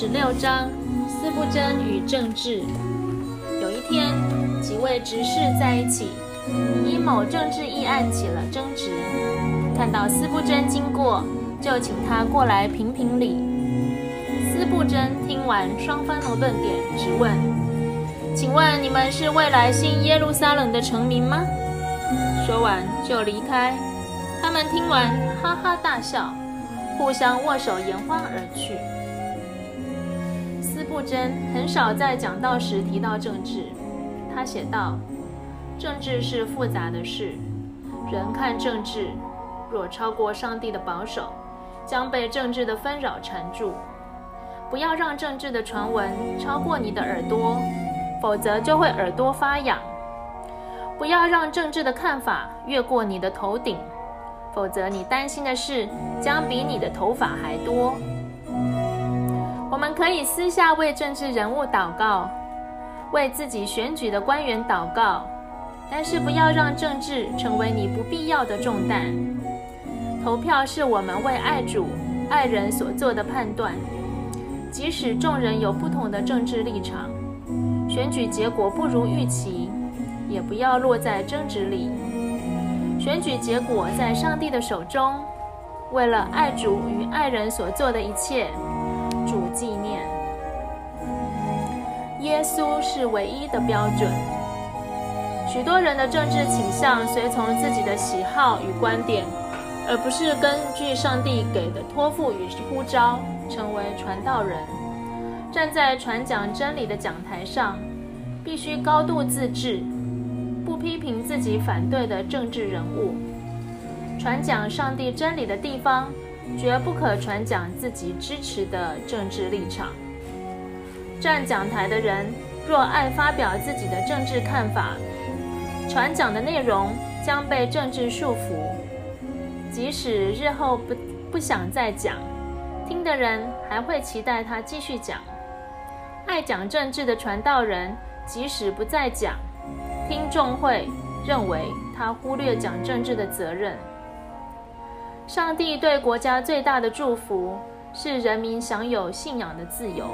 十六章：斯布真与政治。有一天，几位执事在一起，因某政治议案起了争执。看到斯布真经过，就请他过来评评理。斯布真听完双方的论点，直问：“请问你们是未来新耶路撒冷的臣民吗？”说完就离开。他们听完，哈哈大笑，互相握手言欢而去。斯布真很少在讲道时提到政治。他写道：“政治是复杂的事，人看政治，若超过上帝的保守，将被政治的纷扰缠住。不要让政治的传闻超过你的耳朵，否则就会耳朵发痒。不要让政治的看法越过你的头顶，否则你担心的事将比你的头发还多。我们可以私下为政治人物祷告。”为自己选举的官员祷告，但是不要让政治成为你不必要的重担。投票是我们为爱主、爱人所做的判断，即使众人有不同的政治立场，选举结果不如预期，也不要落在争执里。选举结果在上帝的手中，为了爱主与爱人所做的一切，纪念。耶稣是唯一的标准。许多人的政治倾向随从自己的喜好与观点，而不是根据上帝给的托付与呼召成为传道人。站在传讲真理的讲台上，必须高度自治，不批评自己反对的政治人物。传讲上帝真理的地方，绝不可传讲自己支持的政治立场。站讲台的人若爱发表自己的政治看法，传讲的内容将被政治束缚。即使日后不不想再讲，听的人还会期待他继续讲。爱讲政治的传道人，即使不再讲，听众会认为他忽略讲政治的责任。上帝对国家最大的祝福是人民享有信仰的自由。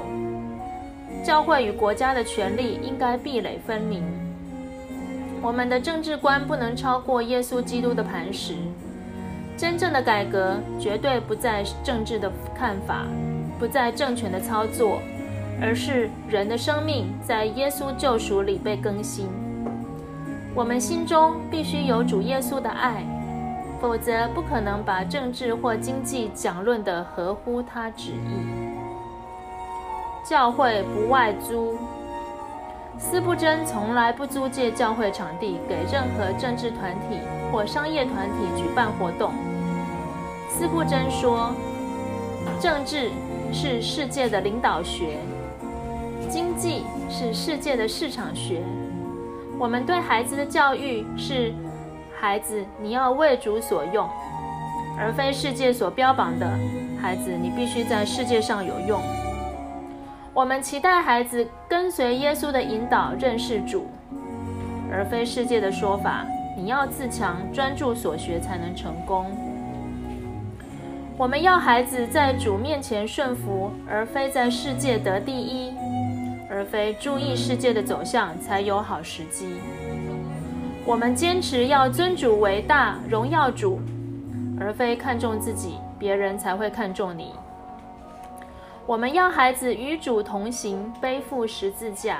教会与国家的权力应该壁垒分明。我们的政治观不能超过耶稣基督的磐石。真正的改革绝对不在政治的看法，不在政权的操作，而是人的生命在耶稣救赎里被更新。我们心中必须有主耶稣的爱，否则不可能把政治或经济讲论得合乎他旨意。教会不外租，斯布真从来不租借教会场地给任何政治团体或商业团体举办活动。斯布真说：“政治是世界的领导学，经济是世界的市场学。我们对孩子的教育是：孩子，你要为主所用，而非世界所标榜的孩子，你必须在世界上有用。”我们期待孩子跟随耶稣的引导认识主，而非世界的说法。你要自强，专注所学才能成功。我们要孩子在主面前顺服，而非在世界得第一，而非注意世界的走向才有好时机。我们坚持要尊主为大，荣耀主，而非看重自己，别人才会看重你。我们要孩子与主同行，背负十字架，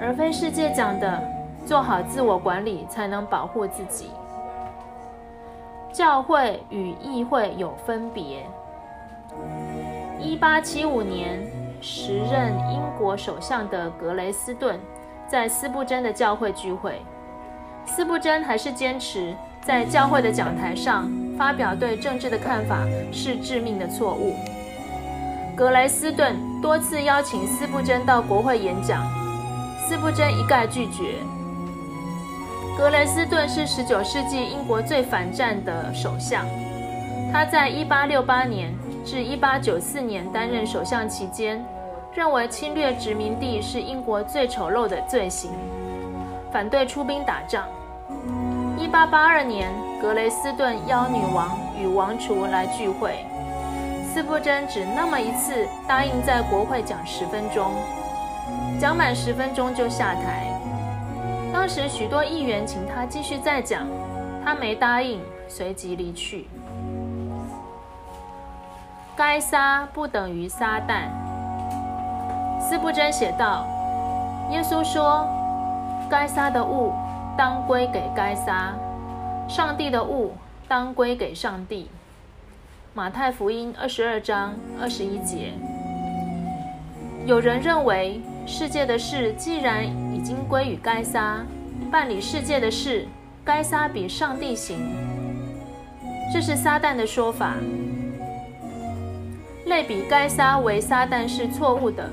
而非世界讲的做好自我管理才能保护自己。教会与议会有分别。一八七五年，时任英国首相的格雷斯顿在斯布真的教会聚会，斯布真还是坚持在教会的讲台上发表对政治的看法是致命的错误。格雷斯顿多次邀请斯布真到国会演讲，斯布真一概拒绝。格雷斯顿是19世纪英国最反战的首相，他在1868年至1894年担任首相期间，认为侵略殖民地是英国最丑陋的罪行，反对出兵打仗。一八八二年，格雷斯顿邀女王与王储来聚会，斯布真只那么一次答应在国会讲十分钟，讲满十分钟就下台。当时许多议员请他继续再讲，他没答应，随即离去。该撒不等于撒旦。斯布真写道：“耶稣说，该撒的物当归给该撒，上帝的物当归给上帝。”马太福音二十二章二十一节。有人认为，世界的事既然已经归于该撒，办理世界的事，该撒比上帝行。这是撒旦的说法。类比该撒为撒旦是错误的。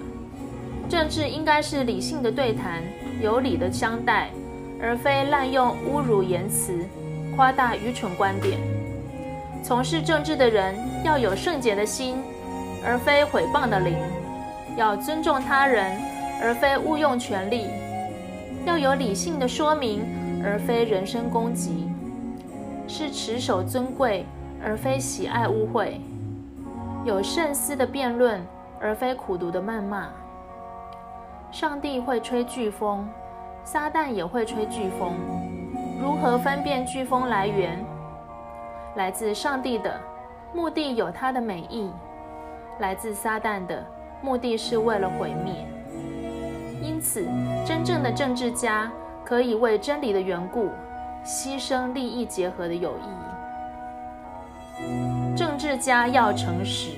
政治应该是理性的对谈，有理的相待，而非滥用侮辱言辞、夸大愚蠢观点。从事政治的人要有圣洁的心，而非毁谤的灵；要尊重他人，而非误用权力；要有理性的说明，而非人身攻击；是持守尊贵，而非喜爱污秽。有慎思的辩论，而非苦读的谩骂。上帝会吹飓风，撒旦也会吹飓风。如何分辨飓风来源？来自上帝的目的有它的美意，来自撒旦的目的是为了毁灭。因此，真正的政治家可以为真理的缘故，牺牲利益结合的友谊。政治家要诚实。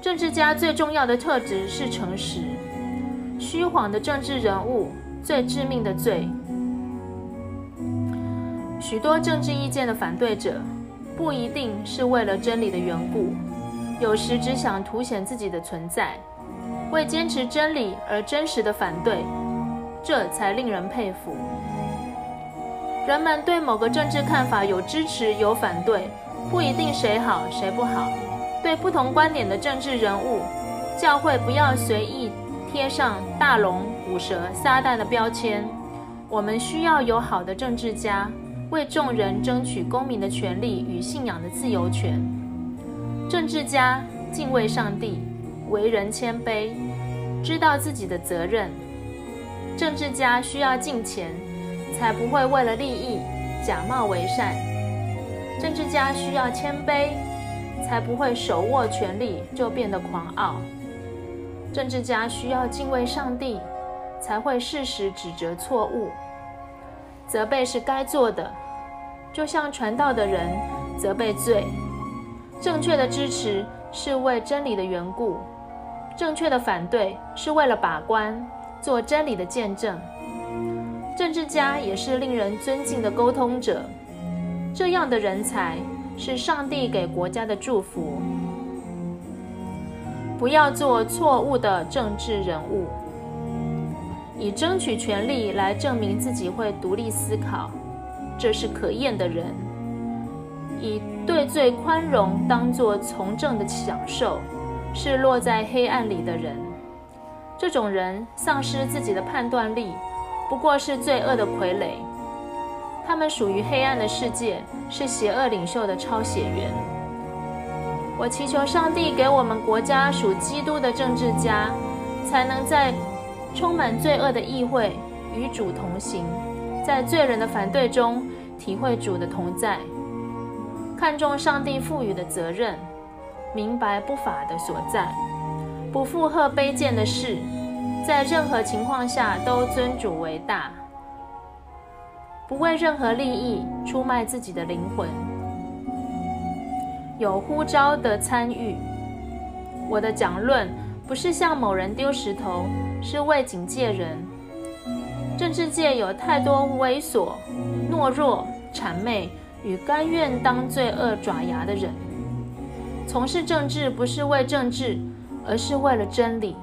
政治家最重要的特质是诚实。虚谎的政治人物最致命的罪。许多政治意见的反对者，不一定是为了真理的缘故，有时只想凸显自己的存在，为坚持真理而真实的反对，这才令人佩服。人们对某个政治看法有支持有反对。不一定谁好谁不好，对不同观点的政治人物，教会不要随意贴上大龙、虎蛇、撒旦的标签。我们需要有好的政治家，为众人争取公民的权利与信仰的自由权。政治家敬畏上帝，为人谦卑，知道自己的责任。政治家需要敬钱，才不会为了利益假冒为善。政治家需要谦卑，才不会手握权力就变得狂傲。政治家需要敬畏上帝，才会适时指责错误。责备是该做的，就像传道的人责备罪。正确的支持是为真理的缘故，正确的反对是为了把关，做真理的见证。政治家也是令人尊敬的沟通者。这样的人才是上帝给国家的祝福。不要做错误的政治人物，以争取权利来证明自己会独立思考，这是可厌的人；以对罪宽容当作从政的享受，是落在黑暗里的人。这种人丧失自己的判断力，不过是罪恶的傀儡。他们属于黑暗的世界，是邪恶领袖的抄写员。我祈求上帝给我们国家属基督的政治家，才能在充满罪恶的议会与主同行，在罪人的反对中体会主的同在，看重上帝赋予的责任，明白不法的所在，不附和卑贱的事，在任何情况下都尊主为大。不为任何利益出卖自己的灵魂，有呼召的参与。我的讲论不是向某人丢石头，是为警戒人。政治界有太多猥琐、懦弱、谄媚与甘愿当罪恶爪牙的人。从事政治不是为政治，而是为了真理。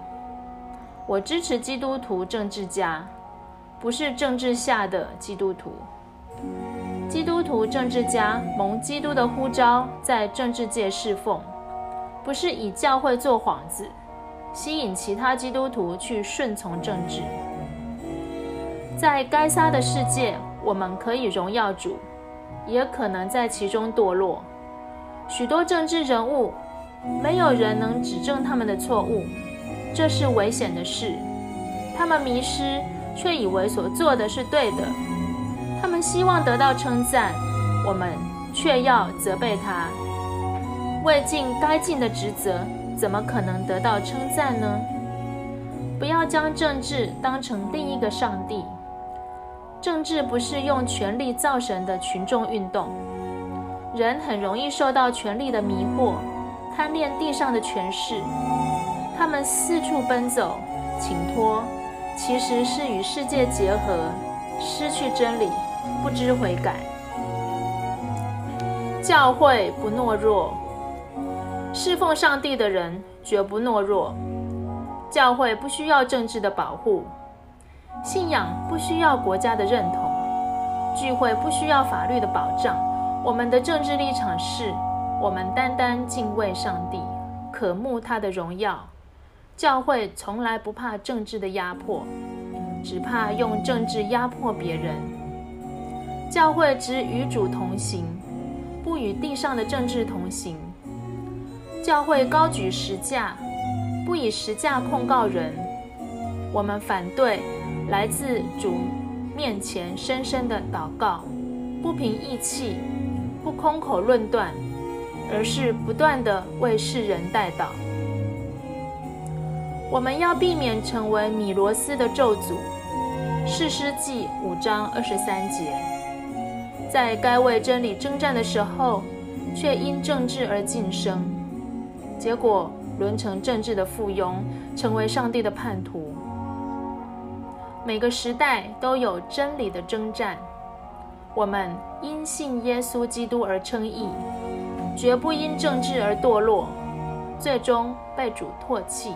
我支持基督徒政治家。不是政治下的基督徒，基督徒政治家蒙基督的呼召，在政治界侍奉，不是以教会做幌子，吸引其他基督徒去顺从政治。在该撒的世界，我们可以荣耀主，也可能在其中堕落。许多政治人物，没有人能指正他们的错误，这是危险的事。他们迷失，却以为所做的是对的。他们希望得到称赞，我们却要责备他。未尽该尽的职责，怎么可能得到称赞呢？不要将政治当成另一个上帝。政治不是用权力造神的群众运动。人很容易受到权力的迷惑，贪恋地上的权势。他们四处奔走，请托，其实是与世界结合，失去真理，不知悔改。教会不懦弱，侍奉上帝的人绝不懦弱。教会不需要政治的保护，信仰不需要国家的认同，聚会不需要法律的保障。我们的政治立场是：我们单单敬畏上帝，渴慕他的荣耀。教会从来不怕政治的压迫，只怕用政治压迫别人。教会只与主同行，不与地上的政治同行。教会高举实价，不以实价控告人。我们反对来自主面前深深的祷告，不凭义气。不空口论断，而是不断的为世人代祷。我们要避免成为米罗斯的咒诅。士师记五章二十三节，在该为真理征战的时候，却因政治而晋升，结果沦成政治的附庸，成为上帝的叛徒。每个时代都有真理的征战。我们因信耶稣基督而称义，绝不因政治而堕落，最终被主唾弃。